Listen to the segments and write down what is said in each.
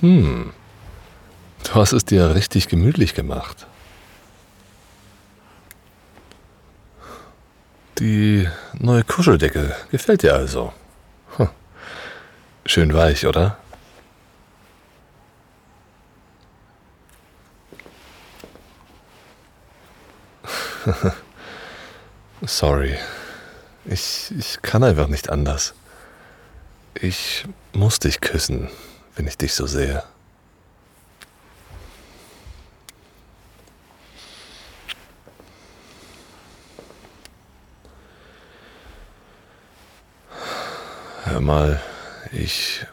Hm. Du hast es dir richtig gemütlich gemacht. Die neue Kuscheldecke gefällt dir also. Hm. Schön weich, oder? Sorry. Ich, ich kann einfach nicht anders. Ich muss dich küssen, wenn ich dich so sehe. Hör mal, ich.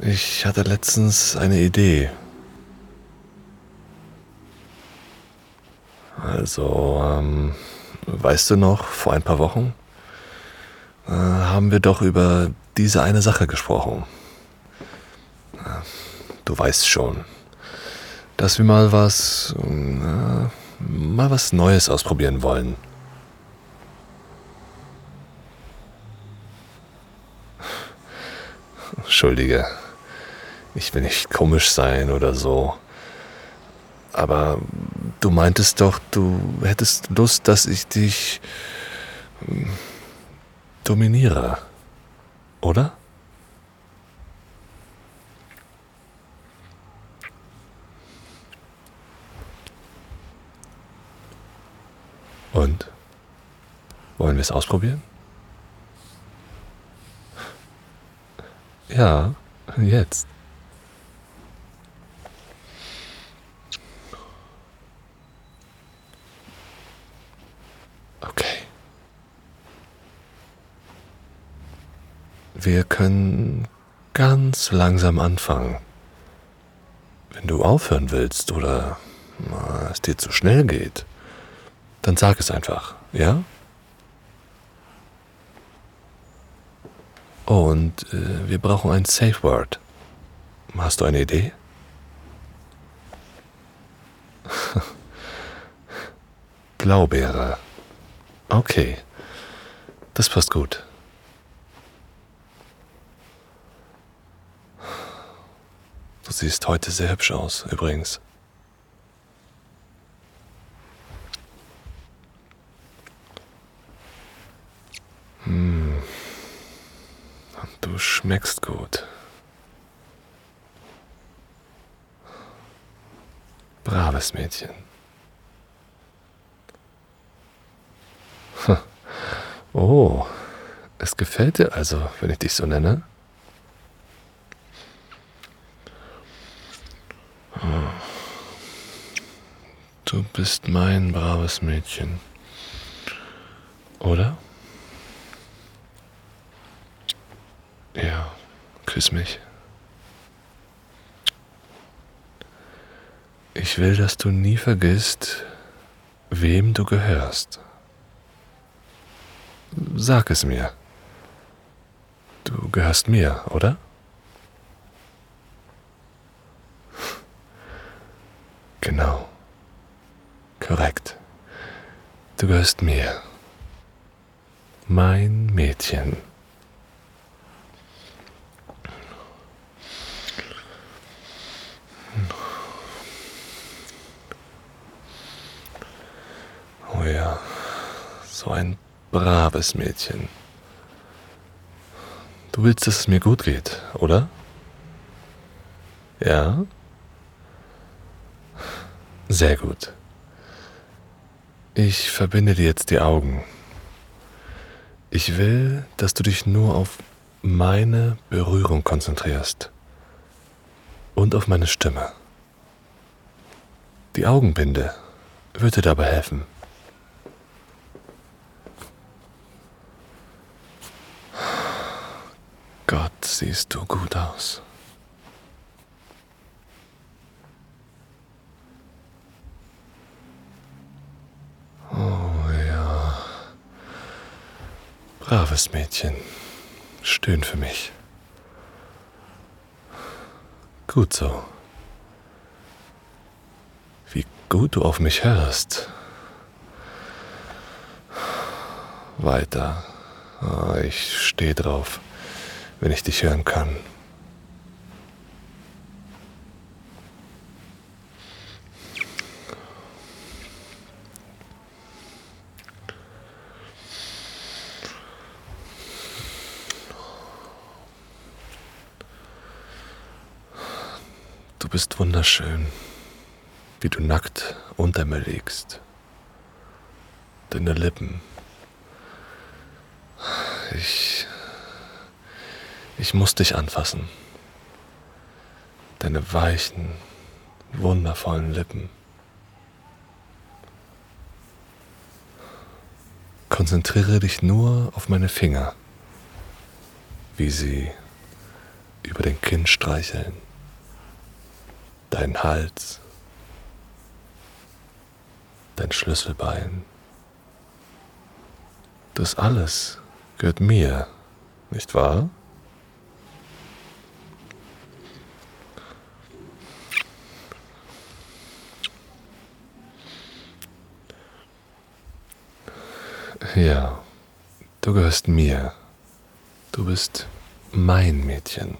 Ich hatte letztens eine Idee. Also, ähm, weißt du noch, vor ein paar Wochen äh, haben wir doch über diese eine Sache gesprochen. Du weißt schon, dass wir mal was, äh, mal was Neues ausprobieren wollen. Entschuldige, ich will nicht komisch sein oder so. Aber du meintest doch, du hättest Lust, dass ich dich hm, dominiere, oder? Und? Wollen wir es ausprobieren? Ja, jetzt. Okay. Wir können ganz langsam anfangen. Wenn du aufhören willst oder es dir zu schnell geht, dann sag es einfach, ja? Oh, und äh, wir brauchen ein Safe Word. Hast du eine Idee? Blaubeere. Okay, das passt gut. Du siehst heute sehr hübsch aus, übrigens. Hm. Schmeckst gut. Braves Mädchen. Oh, es gefällt dir also, wenn ich dich so nenne? Du bist mein braves Mädchen. Oder? Ja, küss mich. Ich will, dass du nie vergisst, wem du gehörst. Sag es mir. Du gehörst mir, oder? Genau. Korrekt. Du gehörst mir. Mein Mädchen. Oh ja, so ein braves Mädchen. Du willst, dass es mir gut geht, oder? Ja? Sehr gut. Ich verbinde dir jetzt die Augen. Ich will, dass du dich nur auf meine Berührung konzentrierst und auf meine Stimme. Die Augenbinde würde dabei helfen. Gott, siehst du gut aus. Oh ja. Braves Mädchen. Stöhn für mich. Gut so. Wie gut du auf mich hörst. Weiter. Oh, ich stehe drauf wenn ich dich hören kann. Du bist wunderschön, wie du nackt unter mir liegst. Deine Lippen. Ich ich muss dich anfassen. Deine weichen, wundervollen Lippen. Konzentriere dich nur auf meine Finger, wie sie über den Kinn streicheln, deinen Hals, dein Schlüsselbein. Das alles gehört mir, nicht wahr? Ja, du gehörst mir. Du bist mein Mädchen.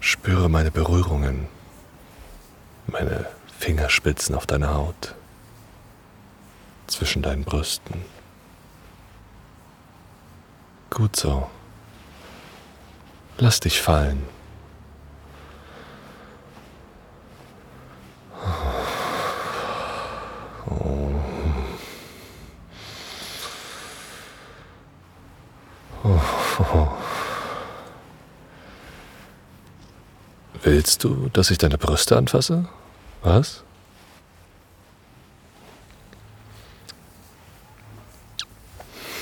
Spüre meine Berührungen, meine Fingerspitzen auf deiner Haut, zwischen deinen Brüsten. Gut so. Lass dich fallen. Willst du, dass ich deine Brüste anfasse? Was?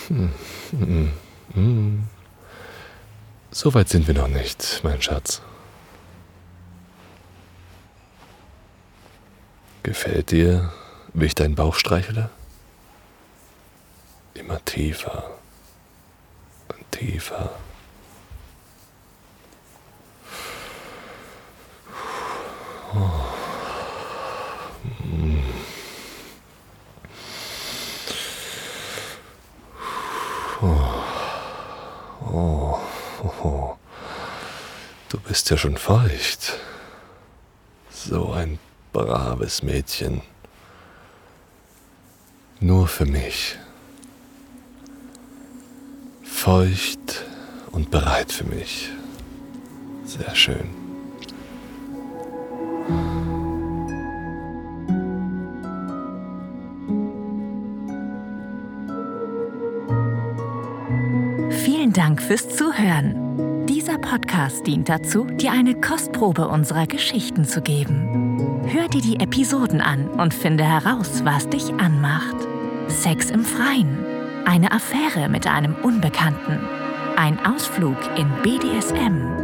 Hm, hm, hm. So weit sind wir noch nicht, mein Schatz. Gefällt dir, wie ich deinen Bauch streichle? Immer tiefer und tiefer. Du bist ja schon feucht. So ein braves Mädchen. Nur für mich. Feucht und bereit für mich. Sehr schön. Vielen Dank fürs Zuhören. Dieser Podcast dient dazu, dir eine Kostprobe unserer Geschichten zu geben. Hör dir die Episoden an und finde heraus, was dich anmacht. Sex im Freien, eine Affäre mit einem Unbekannten, ein Ausflug in BDSM